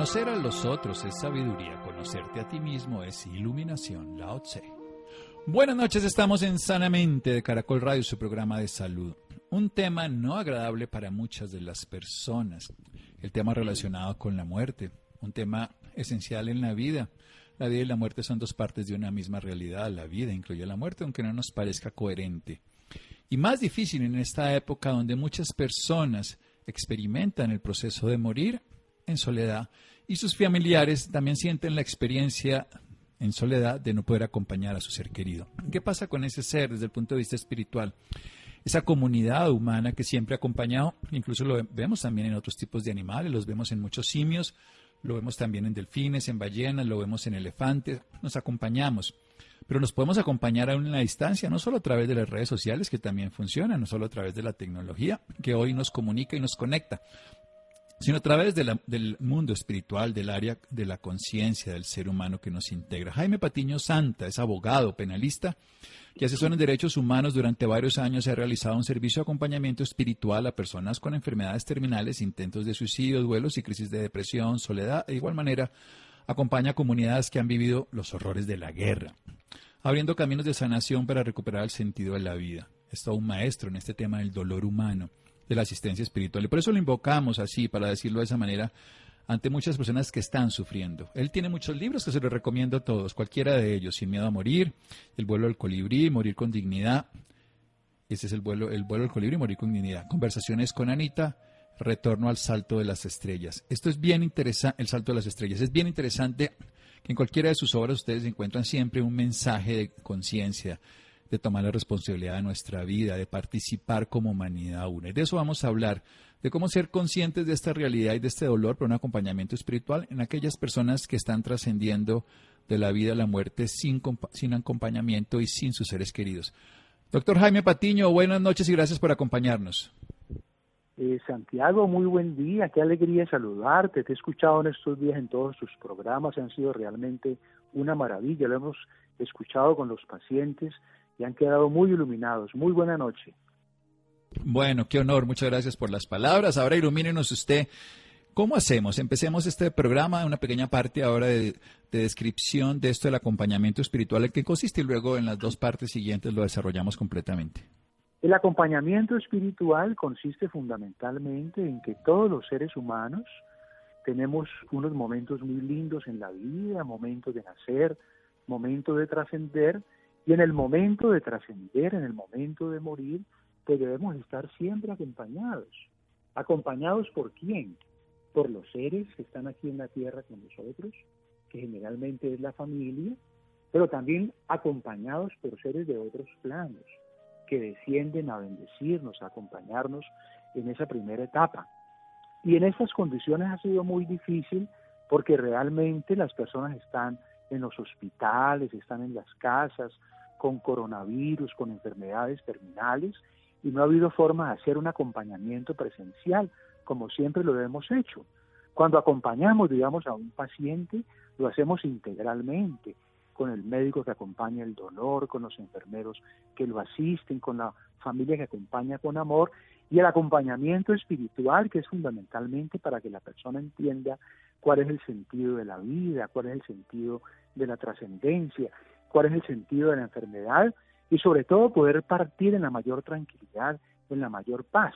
Conocer a los otros es sabiduría, conocerte a ti mismo es iluminación, Lao Tse. Buenas noches, estamos en Sanamente de Caracol Radio, su programa de salud. Un tema no agradable para muchas de las personas, el tema relacionado con la muerte, un tema esencial en la vida. La vida y la muerte son dos partes de una misma realidad, la vida incluye la muerte, aunque no nos parezca coherente. Y más difícil en esta época donde muchas personas experimentan el proceso de morir en soledad y sus familiares también sienten la experiencia en soledad de no poder acompañar a su ser querido. ¿Qué pasa con ese ser desde el punto de vista espiritual? Esa comunidad humana que siempre ha acompañado, incluso lo vemos también en otros tipos de animales, los vemos en muchos simios, lo vemos también en delfines, en ballenas, lo vemos en elefantes, nos acompañamos. Pero nos podemos acompañar en la distancia, no solo a través de las redes sociales, que también funcionan, no solo a través de la tecnología, que hoy nos comunica y nos conecta, sino a través del mundo espiritual, del área de la conciencia del ser humano que nos integra. Jaime Patiño Santa es abogado, penalista, que asesora en derechos humanos durante varios años ha realizado un servicio de acompañamiento espiritual a personas con enfermedades terminales, intentos de suicidio, duelos y crisis de depresión, soledad. De igual manera, acompaña a comunidades que han vivido los horrores de la guerra, abriendo caminos de sanación para recuperar el sentido de la vida. Es todo un maestro en este tema del dolor humano de la asistencia espiritual. Y por eso lo invocamos así, para decirlo de esa manera, ante muchas personas que están sufriendo. Él tiene muchos libros que se los recomiendo a todos, cualquiera de ellos, Sin miedo a morir, El vuelo del colibrí, Morir con dignidad. Ese es el vuelo, el vuelo del colibrí, Morir con dignidad. Conversaciones con Anita, Retorno al salto de las estrellas. Esto es bien interesante, el salto de las estrellas. Es bien interesante que en cualquiera de sus obras ustedes encuentran siempre un mensaje de conciencia, de tomar la responsabilidad de nuestra vida, de participar como humanidad una. Y de eso vamos a hablar, de cómo ser conscientes de esta realidad y de este dolor por un acompañamiento espiritual en aquellas personas que están trascendiendo de la vida a la muerte sin, sin acompañamiento y sin sus seres queridos. Doctor Jaime Patiño, buenas noches y gracias por acompañarnos. Eh, Santiago, muy buen día, qué alegría saludarte. Te he escuchado en estos días en todos tus programas, han sido realmente una maravilla. Lo hemos escuchado con los pacientes y han quedado muy iluminados. Muy buena noche. Bueno, qué honor, muchas gracias por las palabras. Ahora ilumínenos usted. ¿Cómo hacemos? Empecemos este programa, una pequeña parte ahora de, descripción de esto del acompañamiento espiritual, en qué consiste y luego en las dos partes siguientes lo desarrollamos completamente. El acompañamiento espiritual consiste fundamentalmente en que todos los seres humanos tenemos unos momentos muy lindos en la vida, momentos de nacer, momentos de trascender y en el momento de trascender, en el momento de morir, pues debemos estar siempre acompañados. ¿Acompañados por quién? Por los seres que están aquí en la tierra con nosotros, que generalmente es la familia, pero también acompañados por seres de otros planos, que descienden a bendecirnos, a acompañarnos en esa primera etapa. Y en estas condiciones ha sido muy difícil porque realmente las personas están en los hospitales, están en las casas, con coronavirus, con enfermedades terminales, y no ha habido forma de hacer un acompañamiento presencial, como siempre lo hemos hecho. Cuando acompañamos, digamos, a un paciente, lo hacemos integralmente, con el médico que acompaña el dolor, con los enfermeros que lo asisten, con la familia que acompaña con amor, y el acompañamiento espiritual, que es fundamentalmente para que la persona entienda cuál es el sentido de la vida, cuál es el sentido de la trascendencia, cuál es el sentido de la enfermedad y sobre todo poder partir en la mayor tranquilidad, en la mayor paz.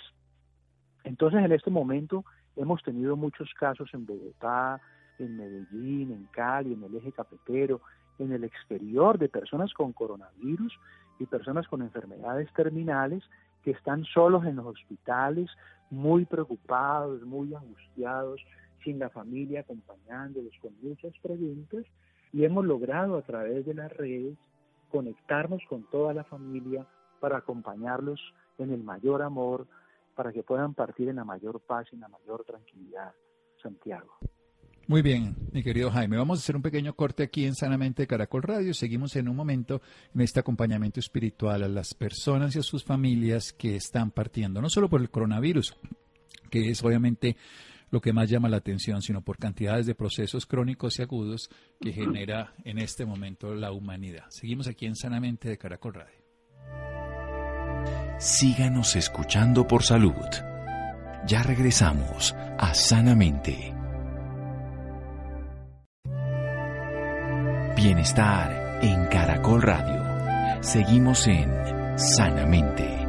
Entonces en este momento hemos tenido muchos casos en Bogotá, en Medellín, en Cali, en el eje cafetero, en el exterior de personas con coronavirus y personas con enfermedades terminales que están solos en los hospitales, muy preocupados, muy angustiados, sin la familia acompañándolos con muchas preguntas y hemos logrado a través de las redes conectarnos con toda la familia para acompañarlos en el mayor amor, para que puedan partir en la mayor paz y en la mayor tranquilidad, Santiago. Muy bien, mi querido Jaime. Vamos a hacer un pequeño corte aquí en Sanamente Caracol Radio. Seguimos en un momento en este acompañamiento espiritual a las personas y a sus familias que están partiendo, no solo por el coronavirus, que es obviamente lo que más llama la atención, sino por cantidades de procesos crónicos y agudos que genera en este momento la humanidad. Seguimos aquí en Sanamente de Caracol Radio. Síganos escuchando por salud. Ya regresamos a Sanamente. Bienestar en Caracol Radio. Seguimos en Sanamente.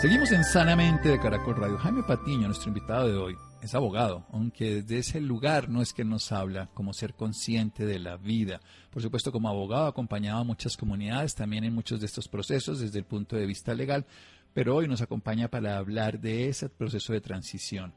Seguimos en Sanamente de Caracol Radio. Jaime Patiño, nuestro invitado de hoy, es abogado, aunque desde ese lugar no es que nos habla como ser consciente de la vida. Por supuesto, como abogado ha acompañado a muchas comunidades también en muchos de estos procesos desde el punto de vista legal, pero hoy nos acompaña para hablar de ese proceso de transición,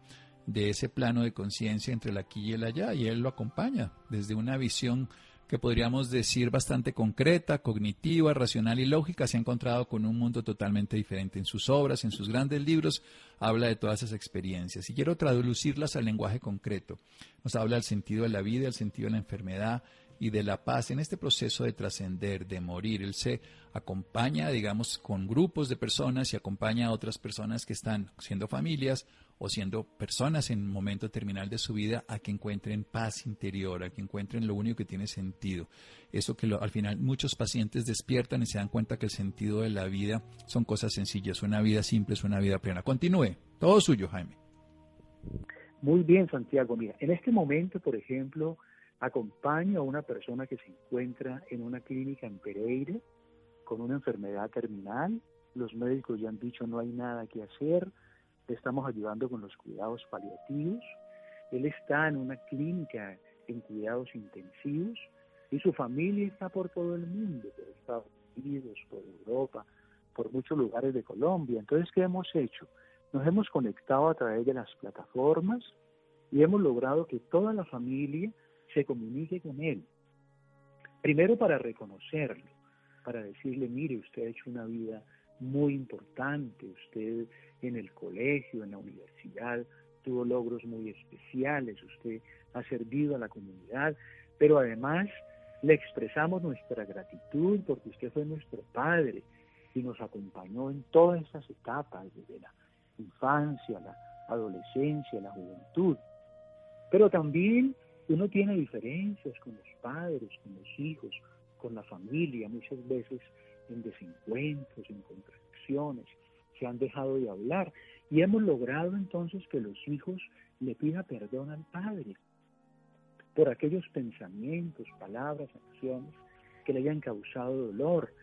de ese plano de conciencia entre el aquí y el allá, y él lo acompaña desde una visión que podríamos decir bastante concreta, cognitiva, racional y lógica, se ha encontrado con un mundo totalmente diferente en sus obras, en sus grandes libros, habla de todas esas experiencias. Y quiero traducirlas al lenguaje concreto. Nos habla del sentido de la vida, del sentido de la enfermedad y de la paz en este proceso de trascender, de morir. Él se acompaña, digamos, con grupos de personas y acompaña a otras personas que están siendo familias o siendo personas en momento terminal de su vida a que encuentren paz interior, a que encuentren lo único que tiene sentido. Eso que al final muchos pacientes despiertan y se dan cuenta que el sentido de la vida son cosas sencillas, una vida simple es una vida plena. Continúe, todo suyo, Jaime. Muy bien, Santiago. Mira, en este momento, por ejemplo, acompaño a una persona que se encuentra en una clínica en Pereira con una enfermedad terminal. Los médicos ya han dicho no hay nada que hacer, estamos ayudando con los cuidados paliativos. Él está en una clínica en cuidados intensivos y su familia está por todo el mundo, por Estados Unidos, por Europa, por muchos lugares de Colombia. Entonces, ¿qué hemos hecho? Nos hemos conectado a través de las plataformas y hemos logrado que toda la familia se comunique con él. Primero para reconocerlo, para decirle, mire, usted ha hecho una vida muy importante, usted en el colegio, en la universidad, tuvo logros muy especiales, usted ha servido a la comunidad, pero además le expresamos nuestra gratitud porque usted fue nuestro padre y nos acompañó en todas esas etapas, desde la infancia, la adolescencia, la juventud. Pero también uno tiene diferencias con los padres, con los hijos, con la familia, muchas veces en desencuentros, en contradicciones se han dejado de hablar y hemos logrado entonces que los hijos le pidan perdón al padre por aquellos pensamientos, palabras, acciones que le hayan causado dolor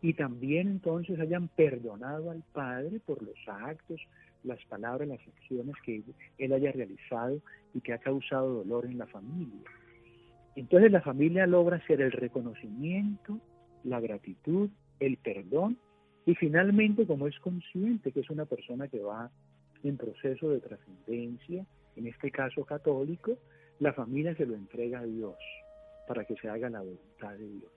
y también entonces hayan perdonado al padre por los actos, las palabras, las acciones que él haya realizado y que ha causado dolor en la familia. Entonces la familia logra hacer el reconocimiento, la gratitud, el perdón y finalmente, como es consciente que es una persona que va en proceso de trascendencia, en este caso católico, la familia se lo entrega a Dios para que se haga la voluntad de Dios.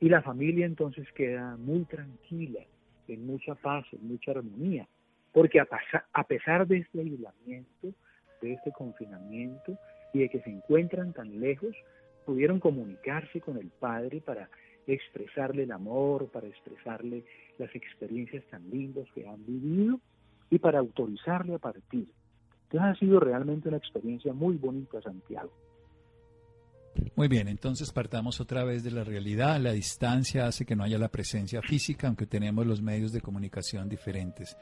Y la familia entonces queda muy tranquila, en mucha paz, en mucha armonía, porque a, a pesar de este aislamiento, de este confinamiento y de que se encuentran tan lejos, pudieron comunicarse con el Padre para expresarle el amor, para expresarle las experiencias tan lindas que han vivido y para autorizarle a partir. Entonces ha sido realmente una experiencia muy bonita, Santiago. Muy bien, entonces partamos otra vez de la realidad. La distancia hace que no haya la presencia física, aunque tenemos los medios de comunicación diferentes.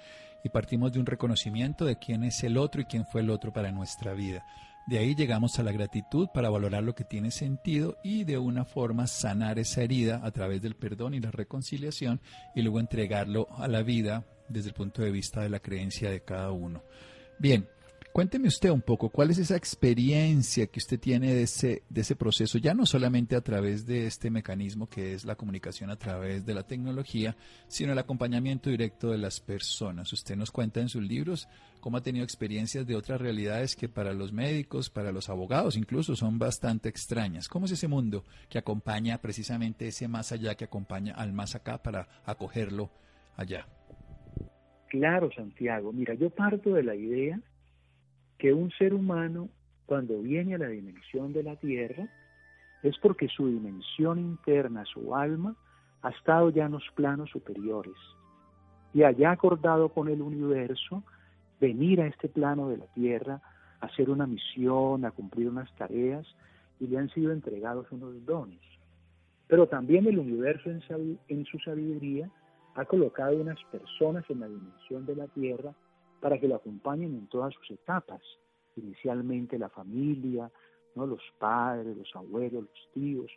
Y partimos de un reconocimiento de quién es el otro y quién fue el otro para nuestra vida. De ahí llegamos a la gratitud para valorar lo que tiene sentido y de una forma sanar esa herida a través del perdón y la reconciliación y luego entregarlo a la vida desde el punto de vista de la creencia de cada uno. Bien, Cuénteme usted un poco, ¿cuál es esa experiencia que usted tiene de ese, de ese proceso, ya no solamente a través de este mecanismo que es la comunicación a través de la tecnología, sino el acompañamiento directo de las personas? Usted nos cuenta en sus libros cómo ha tenido experiencias de otras realidades que para los médicos, para los abogados incluso, son bastante extrañas. ¿Cómo es ese mundo que acompaña precisamente ese más allá, que acompaña al más acá para acogerlo allá? Claro, Santiago. Mira, yo parto de la idea que un ser humano, cuando viene a la dimensión de la Tierra, es porque su dimensión interna, su alma, ha estado ya en los planos superiores y haya acordado con el universo venir a este plano de la Tierra a hacer una misión, a cumplir unas tareas y le han sido entregados unos dones. Pero también el universo en, en su sabiduría ha colocado unas personas en la dimensión de la Tierra para que lo acompañen en todas sus etapas, inicialmente la familia, ¿no? los padres, los abuelos, los tíos,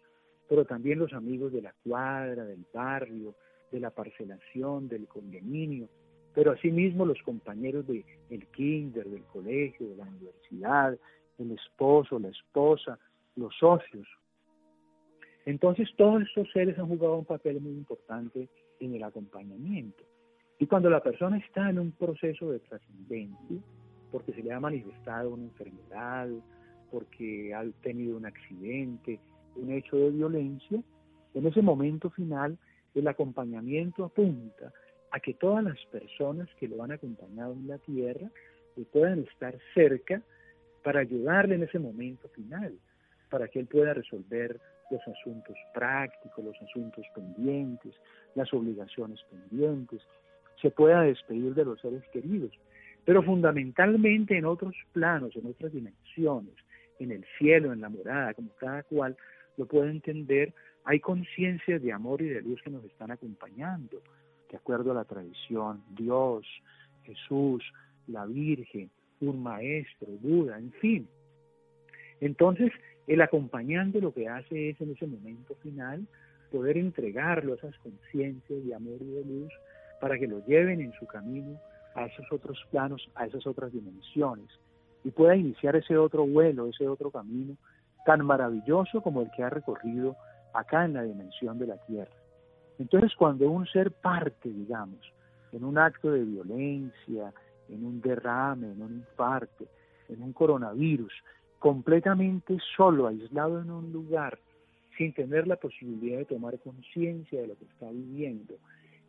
pero también los amigos de la cuadra, del barrio, de la parcelación, del condominio, pero asimismo los compañeros del el kinder, del colegio, de la universidad, el esposo, la esposa, los socios. Entonces todos estos seres han jugado un papel muy importante en el acompañamiento. Y cuando la persona está en un proceso de trascendencia, porque se le ha manifestado una enfermedad, porque ha tenido un accidente, un hecho de violencia, en ese momento final el acompañamiento apunta a que todas las personas que lo han acompañado en la tierra puedan estar cerca para ayudarle en ese momento final, para que él pueda resolver los asuntos prácticos, los asuntos pendientes, las obligaciones pendientes, se pueda despedir de los seres queridos, pero fundamentalmente en otros planos, en otras dimensiones, en el cielo, en la morada, como cada cual lo puede entender, hay conciencias de amor y de luz que nos están acompañando, de acuerdo a la tradición, Dios, Jesús, la Virgen, un maestro, Buda, en fin. Entonces, el acompañante lo que hace es en ese momento final poder entregarlo a esas conciencias de amor y de luz para que lo lleven en su camino a esos otros planos, a esas otras dimensiones, y pueda iniciar ese otro vuelo, ese otro camino tan maravilloso como el que ha recorrido acá en la dimensión de la Tierra. Entonces, cuando un ser parte, digamos, en un acto de violencia, en un derrame, en un infarto, en un coronavirus, completamente solo, aislado en un lugar, sin tener la posibilidad de tomar conciencia de lo que está viviendo,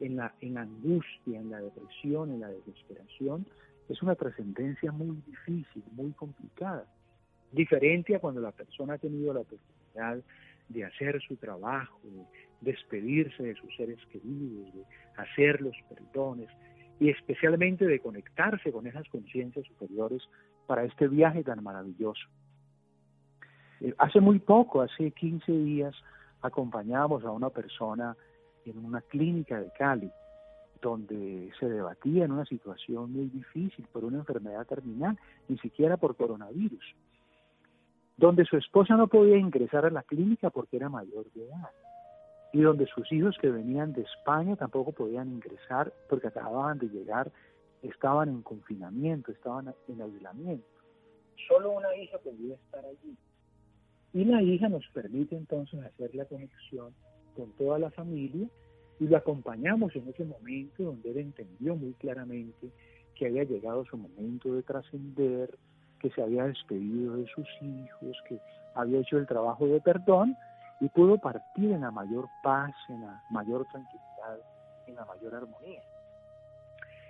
en la, en angustia, en la depresión, en la desesperación, es una trascendencia muy difícil, muy complicada. Diferente a cuando la persona ha tenido la oportunidad de hacer su trabajo, de despedirse de sus seres queridos, de hacer los perdones y especialmente de conectarse con esas conciencias superiores para este viaje tan maravilloso. Eh, hace muy poco, hace 15 días, acompañamos a una persona en una clínica de Cali, donde se debatía en una situación muy difícil por una enfermedad terminal, ni siquiera por coronavirus, donde su esposa no podía ingresar a la clínica porque era mayor de edad, y donde sus hijos que venían de España tampoco podían ingresar porque acababan de llegar, estaban en confinamiento, estaban en aislamiento. Solo una hija podía estar allí. Y la hija nos permite entonces hacer la conexión con toda la familia y lo acompañamos en ese momento donde él entendió muy claramente que había llegado su momento de trascender, que se había despedido de sus hijos, que había hecho el trabajo de perdón y pudo partir en la mayor paz, en la mayor tranquilidad, en la mayor armonía.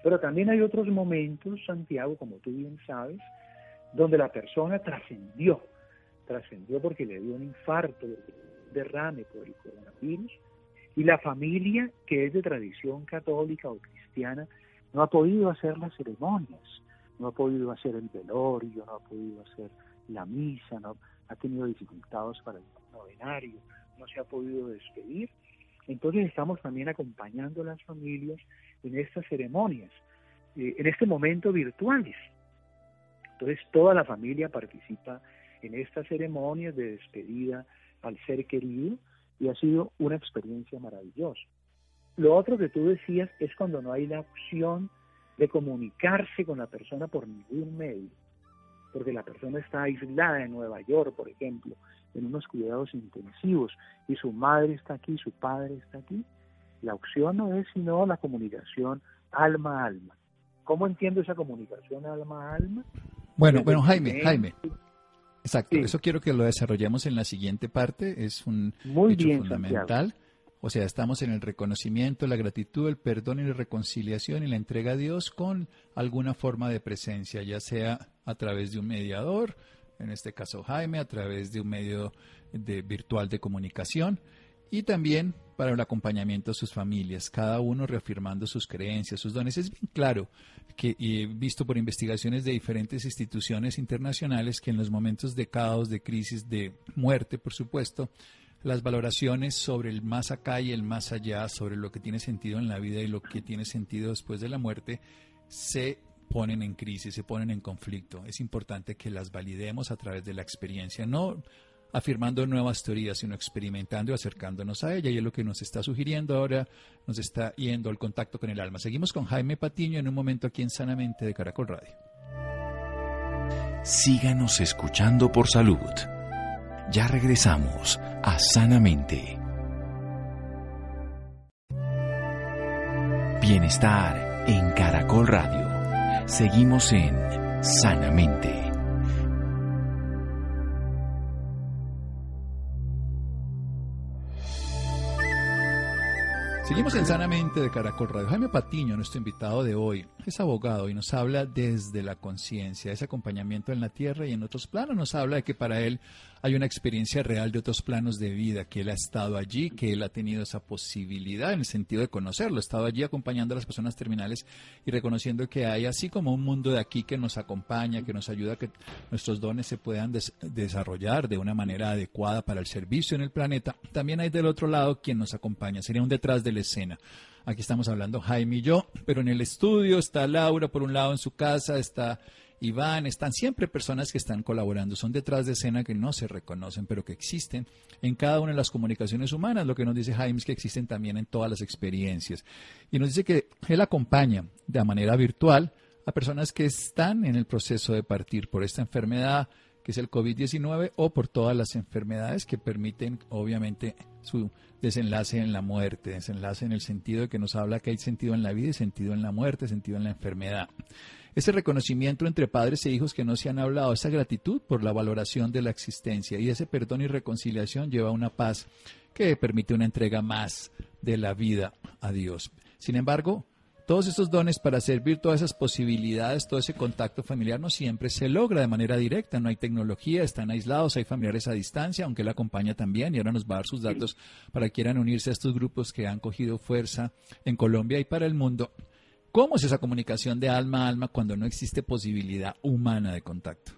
Pero también hay otros momentos, Santiago, como tú bien sabes, donde la persona trascendió, trascendió porque le dio un infarto, derrame por el coronavirus y la familia que es de tradición católica o cristiana no ha podido hacer las ceremonias, no ha podido hacer el velorio, no ha podido hacer la misa, no ha tenido dificultades para el novenario, no se ha podido despedir. Entonces estamos también acompañando a las familias en estas ceremonias, eh, en este momento virtuales. Entonces toda la familia participa en estas ceremonias de despedida al ser querido y ha sido una experiencia maravillosa. Lo otro que tú decías es cuando no hay la opción de comunicarse con la persona por ningún medio. porque la persona está aislada en Nueva York, por ejemplo, en unos cuidados intensivos, y su madre está aquí, su padre está aquí, la opción no es sino la comunicación alma a alma. ¿Cómo entiendo esa comunicación alma a alma? Bueno, bueno, Jaime, Jaime. Exacto, eso quiero que lo desarrollemos en la siguiente parte, es un Muy hecho bien, fundamental. O sea, estamos en el reconocimiento, la gratitud, el perdón y la reconciliación y la entrega a Dios con alguna forma de presencia, ya sea a través de un mediador, en este caso Jaime, a través de un medio de, virtual de comunicación y también para el acompañamiento de sus familias, cada uno reafirmando sus creencias, sus dones. Es bien claro que he visto por investigaciones de diferentes instituciones internacionales que en los momentos de caos, de crisis, de muerte, por supuesto, las valoraciones sobre el más acá y el más allá, sobre lo que tiene sentido en la vida y lo que tiene sentido después de la muerte, se ponen en crisis, se ponen en conflicto. Es importante que las validemos a través de la experiencia, no afirmando nuevas teorías, sino experimentando y acercándonos a ella. Y es lo que nos está sugiriendo ahora, nos está yendo al contacto con el alma. Seguimos con Jaime Patiño en un momento aquí en Sanamente de Caracol Radio. Síganos escuchando por salud. Ya regresamos a Sanamente. Bienestar en Caracol Radio. Seguimos en Sanamente. Seguimos en Sanamente de Caracol Radio. Jaime Patiño, nuestro invitado de hoy, es abogado y nos habla desde la conciencia, ese acompañamiento en la tierra y en otros planos. Nos habla de que para él hay una experiencia real de otros planos de vida, que él ha estado allí, que él ha tenido esa posibilidad en el sentido de conocerlo, ha estado allí acompañando a las personas terminales y reconociendo que hay así como un mundo de aquí que nos acompaña, que nos ayuda a que nuestros dones se puedan desarrollar de una manera adecuada para el servicio en el planeta. También hay del otro lado quien nos acompaña, sería un detrás de escena. Aquí estamos hablando Jaime y yo, pero en el estudio está Laura por un lado en su casa, está Iván, están siempre personas que están colaborando, son detrás de escena que no se reconocen, pero que existen en cada una de las comunicaciones humanas. Lo que nos dice Jaime es que existen también en todas las experiencias. Y nos dice que él acompaña de manera virtual a personas que están en el proceso de partir por esta enfermedad, que es el COVID-19, o por todas las enfermedades que permiten, obviamente, su desenlace en la muerte, desenlace en el sentido de que nos habla que hay sentido en la vida y sentido en la muerte, sentido en la enfermedad. Ese reconocimiento entre padres e hijos que no se han hablado, esa gratitud por la valoración de la existencia y ese perdón y reconciliación lleva a una paz que permite una entrega más de la vida a Dios. Sin embargo, todos estos dones para servir todas esas posibilidades, todo ese contacto familiar no siempre se logra de manera directa, no hay tecnología, están aislados, hay familiares a distancia, aunque él acompaña también y ahora nos va a dar sus datos para que quieran unirse a estos grupos que han cogido fuerza en Colombia y para el mundo. ¿Cómo es esa comunicación de alma a alma cuando no existe posibilidad humana de contacto?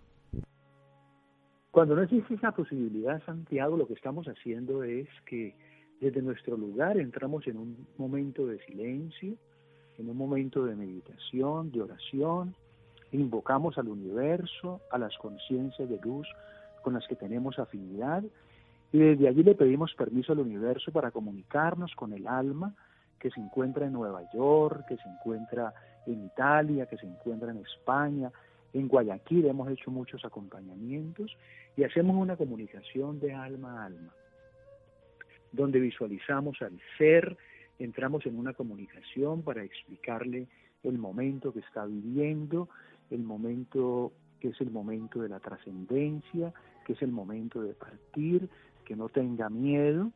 Cuando no existe esa posibilidad, Santiago, lo que estamos haciendo es que desde nuestro lugar entramos en un momento de silencio, en un momento de meditación, de oración, invocamos al universo, a las conciencias de luz con las que tenemos afinidad, y desde allí le pedimos permiso al universo para comunicarnos con el alma que se encuentra en Nueva York, que se encuentra en Italia, que se encuentra en España, en Guayaquil hemos hecho muchos acompañamientos y hacemos una comunicación de alma a alma, donde visualizamos al ser entramos en una comunicación para explicarle el momento que está viviendo, el momento que es el momento de la trascendencia, que es el momento de partir, que no tenga miedo,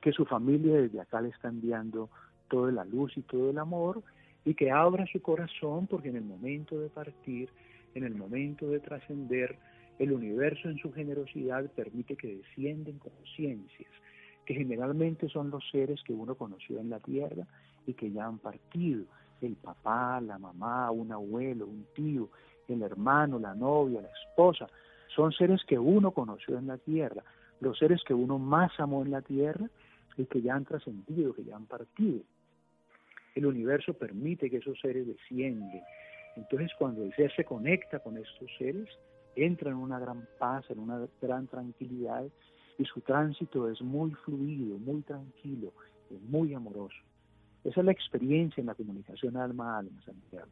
que su familia desde acá le está enviando toda la luz y todo el amor y que abra su corazón porque en el momento de partir, en el momento de trascender, el universo en su generosidad permite que descienden conciencias que generalmente son los seres que uno conoció en la tierra y que ya han partido, el papá, la mamá, un abuelo, un tío, el hermano, la novia, la esposa, son seres que uno conoció en la tierra, los seres que uno más amó en la tierra y que ya han trascendido, que ya han partido. El universo permite que esos seres descienden. Entonces cuando el ser se conecta con estos seres, entra en una gran paz, en una gran tranquilidad y su tránsito es muy fluido, muy tranquilo, muy amoroso. Esa es la experiencia en la comunicación alma a alma, Santiago.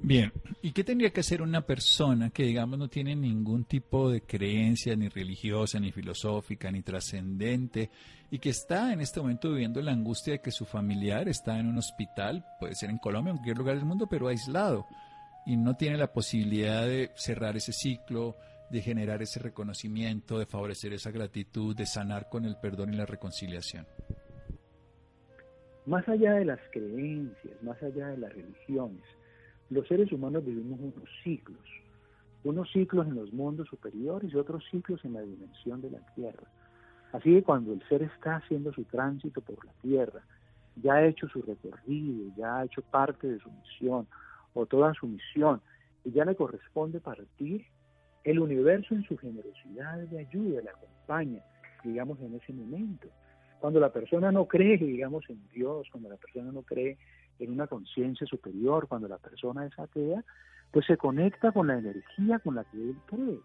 Bien, ¿y qué tendría que hacer una persona que, digamos, no tiene ningún tipo de creencia, ni religiosa, ni filosófica, ni trascendente, y que está en este momento viviendo la angustia de que su familiar está en un hospital, puede ser en Colombia, en cualquier lugar del mundo, pero aislado, y no tiene la posibilidad de cerrar ese ciclo, de generar ese reconocimiento, de favorecer esa gratitud, de sanar con el perdón y la reconciliación? Más allá de las creencias, más allá de las religiones, los seres humanos vivimos unos ciclos, unos ciclos en los mundos superiores y otros ciclos en la dimensión de la Tierra. Así que cuando el ser está haciendo su tránsito por la Tierra, ya ha hecho su recorrido, ya ha hecho parte de su misión o toda su misión, y ya le corresponde partir, el universo en su generosidad le ayuda, le acompaña, digamos, en ese momento. Cuando la persona no cree, digamos, en Dios, cuando la persona no cree en una conciencia superior, cuando la persona es atea, pues se conecta con la energía con la que él cree.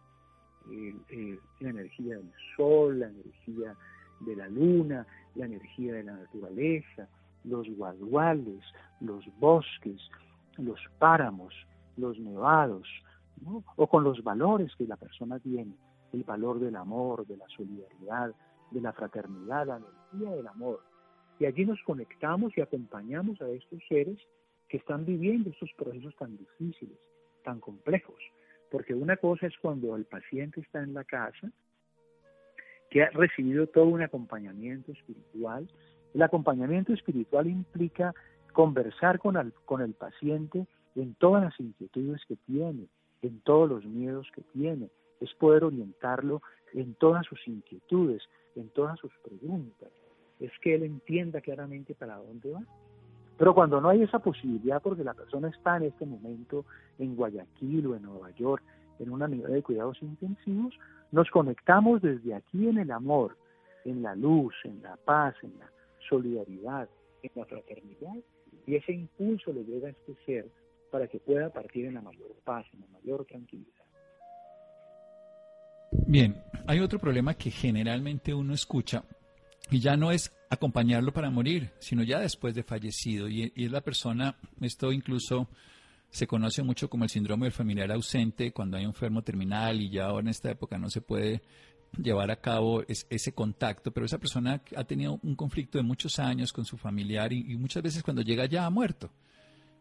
la energía del sol, la energía de la luna, la energía de la naturaleza, los guaduales, los bosques, los páramos, los nevados, o con los valores que la persona tiene, el valor del amor, de la solidaridad, de la fraternidad, la energía del amor. Y allí nos conectamos y acompañamos a estos seres que están viviendo estos procesos tan difíciles, tan complejos. Porque una cosa es cuando el paciente está en la casa, que ha recibido todo un acompañamiento espiritual. El acompañamiento espiritual implica conversar con el, con el paciente en todas las inquietudes que tiene, en todos los miedos que tiene. Es poder orientarlo en todas sus inquietudes, en todas sus preguntas, es que él entienda claramente para dónde va. Pero cuando no hay esa posibilidad, porque la persona está en este momento en Guayaquil o en Nueva York, en una unidad de cuidados intensivos, nos conectamos desde aquí en el amor, en la luz, en la paz, en la solidaridad, en la fraternidad, y ese impulso le llega a este ser para que pueda partir en la mayor paz, en la mayor tranquilidad. Bien, hay otro problema que generalmente uno escucha y ya no es acompañarlo para morir, sino ya después de fallecido. Y, es la persona, esto incluso se conoce mucho como el síndrome del familiar ausente, cuando hay un enfermo terminal y ya en esta época no se puede llevar a cabo ese contacto, pero esa persona ha tenido un conflicto de muchos años con su familiar y, y muchas veces cuando llega ya ha muerto.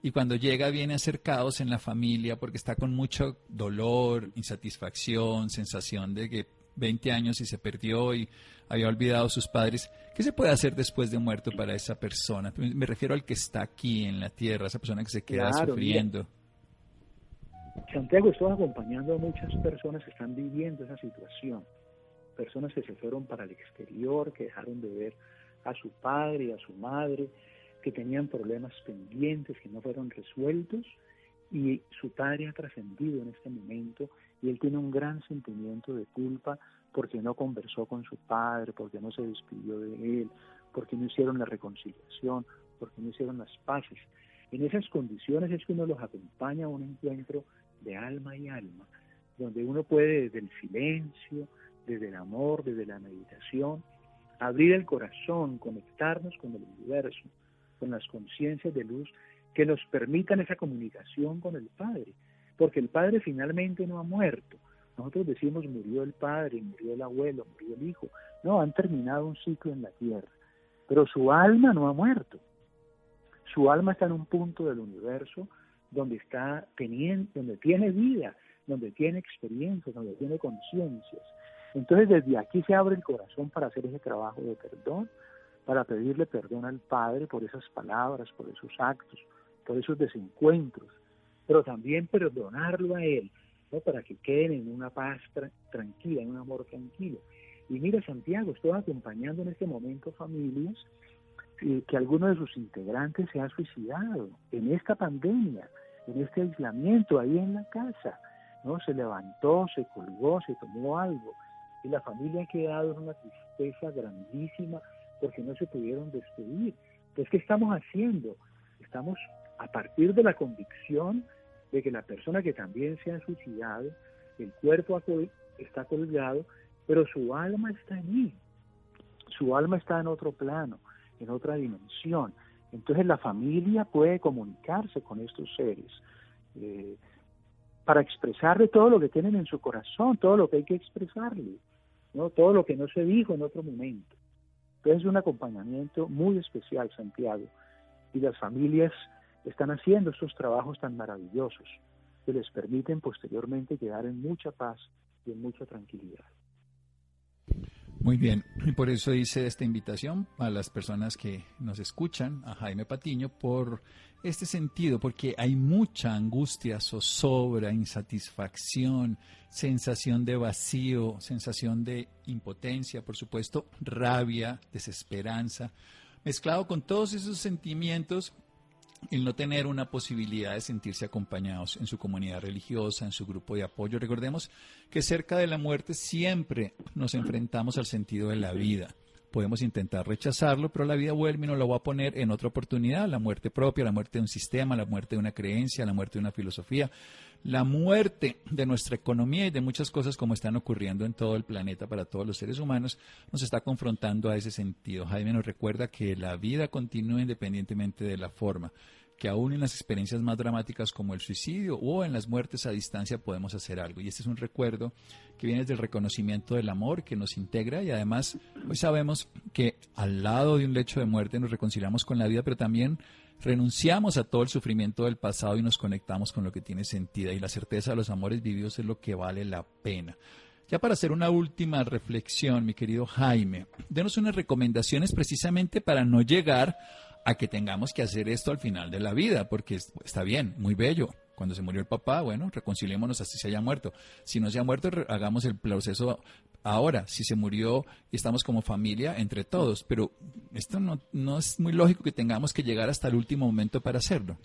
Y cuando llega viene a ser caos en la familia porque está con mucho dolor, insatisfacción, sensación de que 20 años y se perdió y había olvidado a sus padres. ¿Qué se puede hacer después de muerto para esa persona? Me refiero al que está aquí en la tierra, esa persona que se queda sufriendo. Santiago, estoy acompañando a muchas personas que están viviendo esa situación. Personas que se fueron para el exterior, que dejaron de ver a su padre y a su madre, que tenían problemas pendientes que no fueron resueltos y su padre ha trascendido en este momento y él tiene un gran sentimiento de culpa porque no conversó con su padre, porque no se despidió de él, porque no hicieron la reconciliación, porque no hicieron las paces. En esas condiciones es que uno los acompaña a un encuentro de alma y alma, donde uno puede desde el silencio, desde el amor, desde la meditación, abrir el corazón, conectarnos con el universo, con las conciencias de luz que nos permitan esa comunicación con el Padre porque el padre finalmente no ha muerto. Nosotros decimos murió el padre, murió el abuelo, murió el hijo. No, han terminado un ciclo en la tierra, pero su alma no ha muerto. Su alma está en un punto del universo donde está teniendo, donde tiene vida, donde tiene experiencias, donde tiene conciencias. Entonces desde aquí se abre el corazón para hacer ese trabajo de perdón, para pedirle perdón al Padre por esas palabras, por esos actos, por esos desencuentros, pero también perdonarlo a él, ¿no? para que queden en una paz tranquila, en un amor tranquilo. Y mira, Santiago, estoy acompañando en este momento familias eh, que alguno de sus integrantes se ha suicidado en esta pandemia, en este aislamiento, ahí en la casa. ¿no? Se levantó, se colgó, se tomó algo. Y la familia ha quedado en una tristeza grandísima porque no se pudieron despedir. Entonces, ¿qué estamos haciendo? Estamos a partir de la convicción de que la persona que también se ha suicidado, el cuerpo está colgado, pero su alma está allí, su alma está en otro plano, en otra dimensión. Entonces la familia puede comunicarse con estos seres, eh, para expresarle todo lo que tienen en su corazón, todo lo que hay que expresarle, ¿no? todo lo que no se dijo en otro momento. Es un acompañamiento muy especial, Santiago, y las familias están haciendo estos trabajos tan maravillosos que les permiten posteriormente quedar en mucha paz y en mucha tranquilidad. Muy bien, y por eso hice esta invitación a las personas que nos escuchan, a Jaime Patiño, por este sentido, porque hay mucha angustia, zozobra, insatisfacción, sensación de vacío, sensación de impotencia, por supuesto, rabia, desesperanza, mezclado con todos esos sentimientos el no tener una posibilidad de sentirse acompañados en su comunidad religiosa, en su grupo de apoyo. Recordemos que cerca de la muerte siempre nos enfrentamos al sentido de la vida. Podemos intentar rechazarlo, pero la vida vuelve y nos lo va a poner en otra oportunidad, la muerte propia, la muerte de un sistema, la muerte de una creencia, la muerte de una filosofía, la muerte de nuestra economía y de muchas cosas como están ocurriendo en todo el planeta para todos los seres humanos, nos está confrontando a ese sentido. Jaime nos recuerda que la vida continúa independientemente de la forma que aún en las experiencias más dramáticas como el suicidio o en las muertes a distancia podemos hacer algo. Y este es un recuerdo que viene del reconocimiento del amor que nos integra y además hoy sabemos que al lado de un lecho de muerte nos reconciliamos con la vida, pero también renunciamos a todo el sufrimiento del pasado y nos conectamos con lo que tiene sentido y la certeza de los amores vividos es lo que vale la pena. Ya para hacer una última reflexión, mi querido Jaime, denos unas recomendaciones precisamente para no llegar a que tengamos que hacer esto al final de la vida, porque está bien, muy bello. Cuando se murió el papá, bueno, reconciliémonos así se haya muerto. Si no se ha muerto, hagamos el proceso ahora. Si se murió, estamos como familia entre todos. Pero esto no, no es muy lógico que tengamos que llegar hasta el último momento para hacerlo.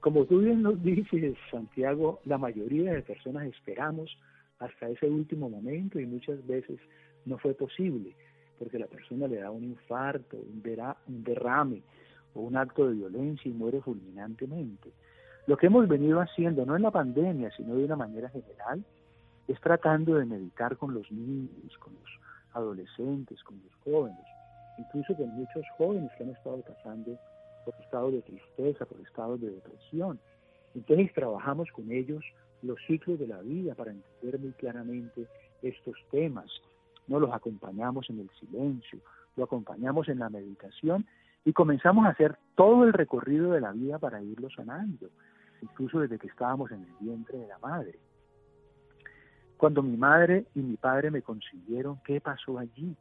Como tú bien nos dices, Santiago, la mayoría de personas esperamos hasta ese último momento y muchas veces no fue posible porque la persona le da un infarto, un, derrame o un acto de violencia y muere fulminantemente. Lo que hemos venido haciendo, no en la pandemia, sino de una manera general, es tratando de meditar con los niños, con los adolescentes, con los jóvenes, incluso con muchos jóvenes que han estado pasando por estados de tristeza, por estados de depresión. Entonces trabajamos con ellos los ciclos de la vida para entender muy claramente estos temas. No los acompañamos en el silencio, lo acompañamos en la meditación y comenzamos a hacer todo el recorrido de la vida para irlo sanando, incluso desde que estábamos en el vientre de la madre. Cuando mi madre y mi padre me consiguieron, ¿qué pasó allí?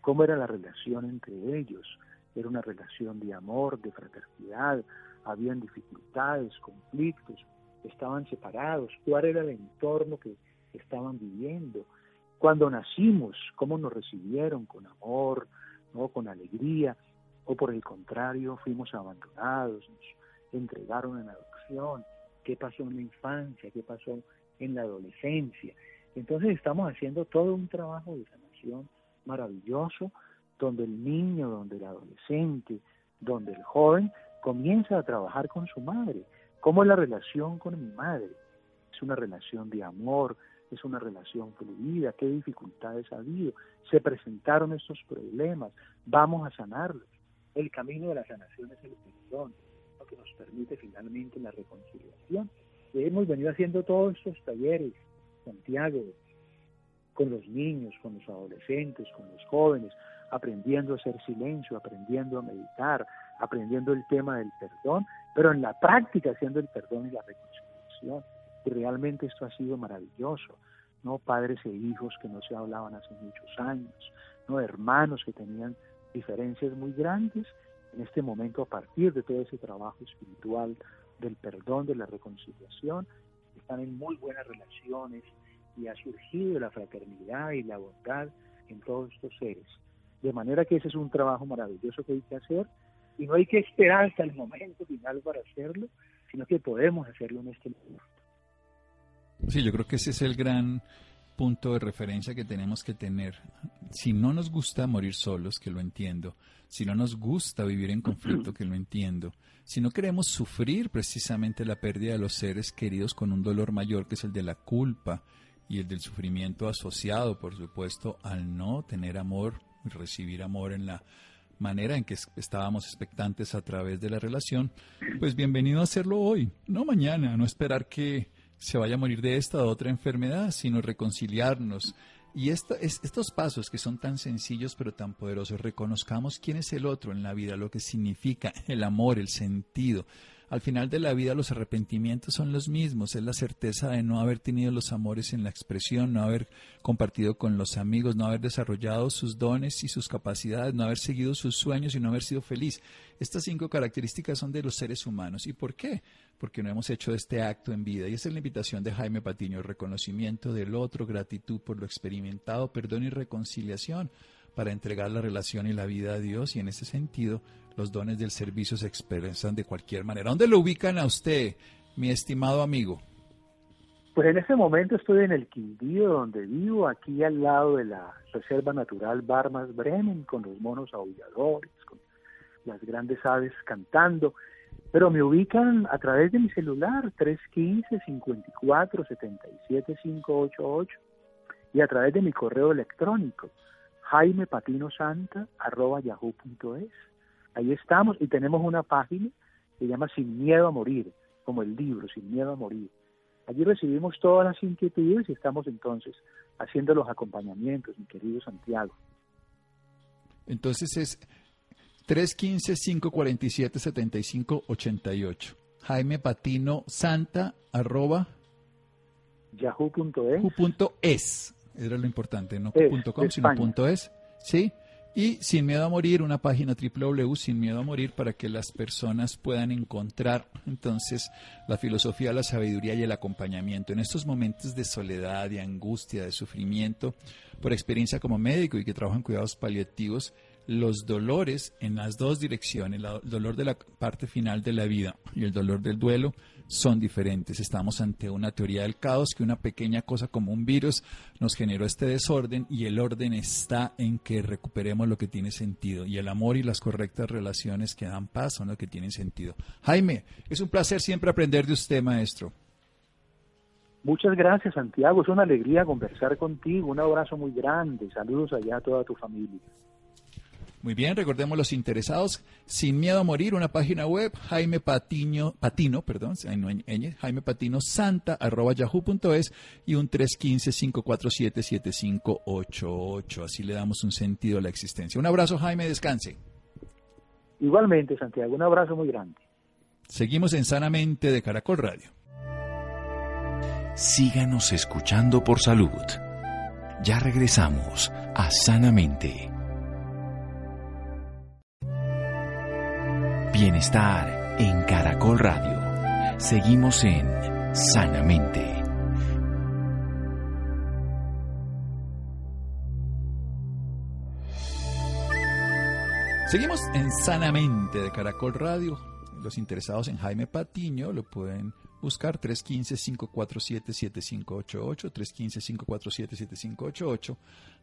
¿Cómo era la relación entre ellos? Era una relación de amor, de fraternidad, habían dificultades, conflictos, estaban separados, cuál era el entorno que estaban viviendo, cuando nacimos, cómo nos recibieron con amor, ¿no? con alegría, o por el contrario, fuimos abandonados, nos entregaron en qué pasó en la infancia, qué pasó en la adolescencia. Entonces estamos haciendo todo un trabajo de sanación maravilloso, donde el niño, donde el adolescente, donde el joven comienza a trabajar con su madre. ¿Cómo es la relación con mi madre? Es una relación de amor, es una relación fluida, qué dificultades ha habido, se presentaron estos problemas, vamos a sanarlos. El camino de la sanación es el perdón, que nos permite finalmente la reconciliación. hemos venido haciendo todos estos talleres, Santiago, con los niños, con los adolescentes, con los jóvenes, aprendiendo a hacer silencio, aprendiendo a meditar, aprendiendo el tema del perdón, pero en la práctica haciendo el perdón y la reconciliación realmente esto ha sido maravilloso, ¿no? Padres e hijos que no se hablaban hace muchos años, ¿no? Hermanos que tenían diferencias muy grandes, en este momento a partir de todo ese trabajo espiritual del perdón, de la reconciliación, están en muy buenas relaciones y ha surgido la fraternidad y la bondad en todos estos seres. De manera que ese es un trabajo maravilloso que hay que hacer y no hay que esperar hasta el momento final para hacerlo, sino que podemos hacerlo en este momento. Sí, yo creo que ese es el gran punto de referencia que tenemos que tener. Si no nos gusta morir solos, que lo entiendo, si no nos gusta vivir en conflicto, que lo entiendo, si no queremos sufrir precisamente la pérdida de los seres queridos con un dolor mayor que es el de la culpa y el del sufrimiento asociado, por supuesto, al no tener amor, recibir amor en la manera en que estábamos expectantes a través de la relación, pues bienvenido a hacerlo hoy, no mañana, no esperar que se vaya a morir de esta o otra enfermedad, sino reconciliarnos. Y estos pasos que son tan sencillos pero tan poderosos, reconozcamos quién es el otro en la vida, lo que significa el amor, el sentido, al final de la vida los arrepentimientos son los mismos, es la certeza de no haber tenido los amores en la expresión, no haber compartido con los amigos, no haber desarrollado sus dones y sus capacidades, no haber seguido sus sueños y no haber sido feliz. Estas cinco características son de los seres humanos. ¿Y por qué? Porque no hemos hecho este acto en vida. Y esa es la invitación de Jaime Patiño, reconocimiento del otro, gratitud por lo experimentado, perdón y reconciliación para entregar la relación y la vida a Dios y en ese sentido los dones del servicio se expresan de cualquier manera. ¿Dónde lo ubican a usted, mi estimado amigo? Pues en este momento estoy en el Quindío, donde vivo, aquí al lado de la Reserva Natural Barmas Bremen, con los monos aulladores, con las grandes aves cantando. Pero me ubican a través de mi celular, 315-54-77-588, y a través de mi correo electrónico, jaimepatinosanta.yahoo.es. Ahí estamos y tenemos una página que se llama Sin Miedo a Morir, como el libro, Sin Miedo a Morir. Allí recibimos todas las inquietudes y estamos entonces haciendo los acompañamientos, mi querido Santiago. Entonces es 315-547-7588. Jaime Patino Santa arroba yahoo.es. Era lo importante, no .com, sino .es. ¿Sí? Y Sin Miedo a Morir, una página www Sin Miedo a Morir para que las personas puedan encontrar entonces la filosofía, la sabiduría y el acompañamiento en estos momentos de soledad, de angustia, de sufrimiento, por experiencia como médico y que trabajo en cuidados paliativos, los dolores en las dos direcciones, el dolor de la parte final de la vida y el dolor del duelo, son diferentes. Estamos ante una teoría del caos que una pequeña cosa como un virus nos generó este desorden y el orden está en que recuperemos lo que tiene sentido y el amor y las correctas relaciones que dan paz son lo que tienen sentido. Jaime, es un placer siempre aprender de usted, maestro. Muchas gracias, Santiago. Es una alegría conversar contigo. Un abrazo muy grande. Saludos allá a toda tu familia. Muy bien, recordemos los interesados, Sin Miedo a Morir, una página web, Jaime Patiño, Patino, perdón, Jaime Patino Santa, arroba yahoo.es y un 315-547-7588. Así le damos un sentido a la existencia. Un abrazo, Jaime, descanse. Igualmente, Santiago, un abrazo muy grande. Seguimos en Sanamente de Caracol Radio. Síganos escuchando por salud. Ya regresamos a Sanamente. Bienestar en Caracol Radio. Seguimos en Sanamente. Seguimos en Sanamente de Caracol Radio. Los interesados en Jaime Patiño lo pueden buscar 315-547-7588, 315-547-7588,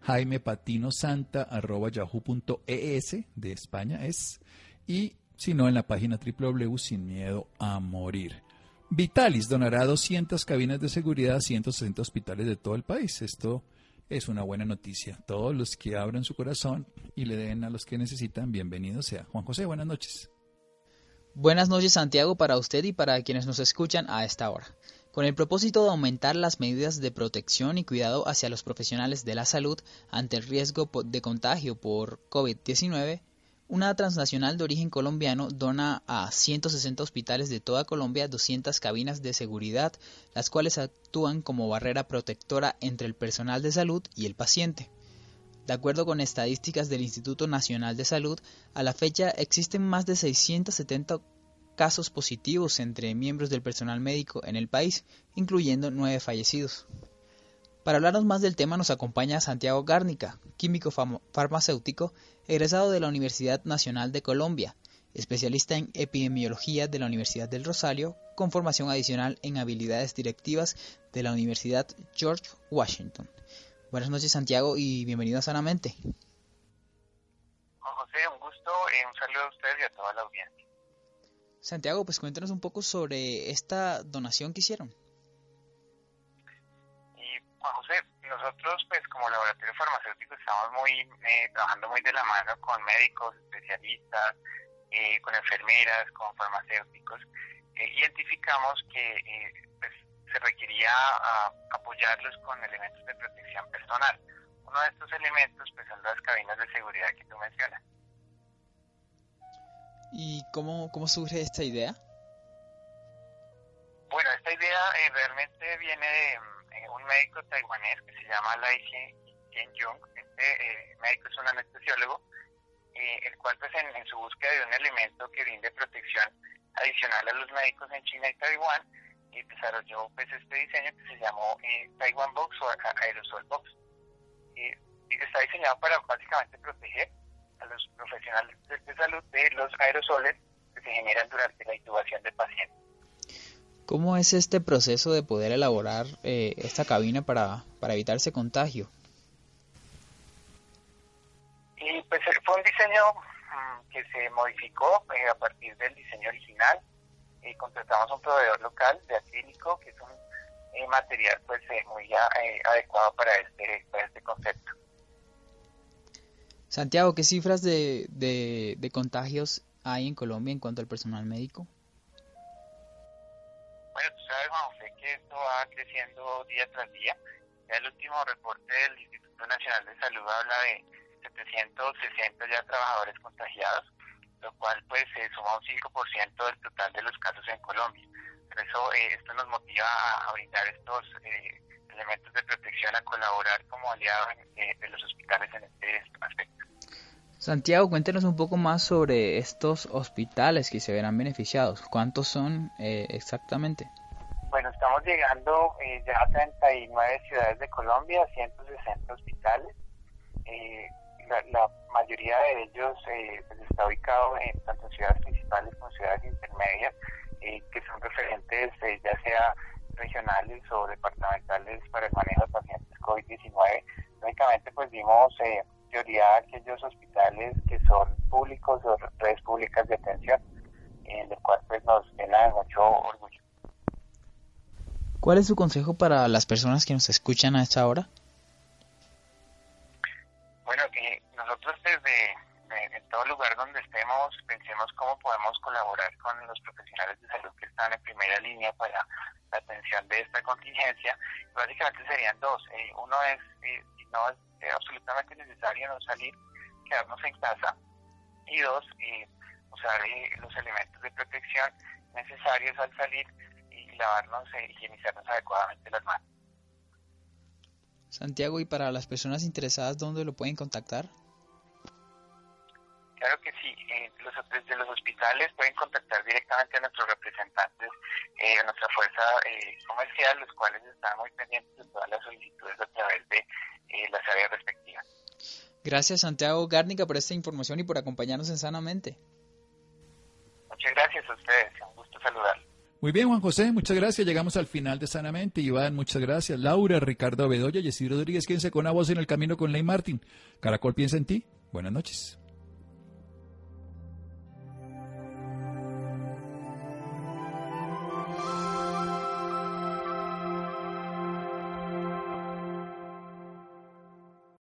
Jaime Patino Santa arroba yahoo.es de España es y sino en la página www Sin Miedo a Morir. Vitalis donará 200 cabinas de seguridad a 160 hospitales de todo el país. Esto es una buena noticia. Todos los que abran su corazón y le den a los que necesitan, bienvenido sea. Juan José, buenas noches. Buenas noches Santiago para usted y para quienes nos escuchan a esta hora. Con el propósito de aumentar las medidas de protección y cuidado hacia los profesionales de la salud ante el riesgo de contagio por COVID-19, una transnacional de origen colombiano dona a 160 hospitales de toda Colombia 200 cabinas de seguridad, las cuales actúan como barrera protectora entre el personal de salud y el paciente. De acuerdo con estadísticas del Instituto Nacional de Salud, a la fecha existen más de 670 casos positivos entre miembros del personal médico en el país, incluyendo nueve fallecidos. Para hablarnos más del tema nos acompaña Santiago Gárnica, químico farmacéutico, egresado de la Universidad Nacional de Colombia, especialista en epidemiología de la Universidad del Rosario, con formación adicional en habilidades directivas de la Universidad George Washington. Buenas noches Santiago y bienvenido a Sanamente. José, un gusto y un saludo a ustedes y a toda la audiencia. Santiago, pues cuéntanos un poco sobre esta donación que hicieron. José, nosotros pues como laboratorio farmacéutico estamos muy eh, trabajando muy de la mano con médicos, especialistas, eh, con enfermeras, con farmacéuticos, eh, identificamos que eh, pues, se requería ah, apoyarlos con elementos de protección personal. Uno de estos elementos pues, son las cabinas de seguridad que tú mencionas. ¿Y cómo, cómo surge esta idea? Bueno, esta idea realmente viene de un médico taiwanés que se llama Lai Chen Jung. Este médico es un anestesiólogo eh, el cual pues en, su búsqueda de un elemento que brinde protección adicional a los médicos en China y Taiwán, y desarrolló pues este diseño que se llamó eh, Taiwan Box o Aerosol Box. y está diseñado para básicamente proteger a los profesionales de, salud de los aerosoles que se generan durante la intubación del paciente. ¿Cómo es este proceso de poder elaborar eh, esta cabina para, para evitar ese contagio? Y pues fue un diseño mm, que se modificó eh, a partir del diseño original. y contratamos un proveedor local de acrílico, que es un eh, material pues eh, muy adecuado para este, para este concepto. Santiago, ¿qué cifras de, de, de contagios hay en Colombia en cuanto al personal médico? Creciendo día tras día. Ya el último reporte del Instituto Nacional de Salud habla de 760 ya trabajadores contagiados, lo cual pues se suma un 5% del total de los casos en Colombia. Por eso eh, esto nos motiva a, brindar estos eh, elementos de protección, a colaborar como aliados eh, de los hospitales en este aspecto. Santiago, cuéntenos un poco más sobre estos hospitales que se verán beneficiados. ¿Cuántos son exactamente? Bueno, estamos llegando ya a 39 ciudades de Colombia, 160 hospitales. Eh, la, mayoría de ellos eh, pues, está ubicado en tanto ciudades principales como ciudades intermedias, eh, que son referentes eh, ya sea regionales o departamentales para el manejo de pacientes COVID-19. Lógicamente, pues dimos prioridad a aquellos hospitales que son públicos o redes públicas de atención, en el cual pues nos llena de mucho orgullo. ¿Cuál es su consejo para las personas que nos escuchan a esta hora? nosotros desde todo lugar donde estemos pensemos cómo podemos colaborar con los profesionales de salud que están en primera línea para la atención de esta contingencia. Básicamente serían dos. Eh, uno es, eh, no es eh, absolutamente necesario no salir, quedarnos en casa. Y dos, usar los elementos de protección necesarios al salir y lavarnos e higienizarnos adecuadamente las manos. Santiago, ¿y para las personas interesadas dónde lo pueden contactar? Claro que sí, eh, los, desde los hospitales pueden contactar directamente a nuestros representantes, eh, a nuestra fuerza eh, comercial, los cuales están muy pendientes de todas las solicitudes a través de eh, las áreas respectivas. Gracias Santiago Gárnica por esta información y por acompañarnos en Sanamente. Muchas gracias a ustedes, un gusto saludar. Muy bien, Juan José, muchas gracias. Llegamos al final de Sanamente. Iván, muchas gracias. Laura, Ricardo Bedoya, Yesir Rodríguez, quédense con una voz en el camino con Ley Martín. Caracol piensa en ti. Buenas noches.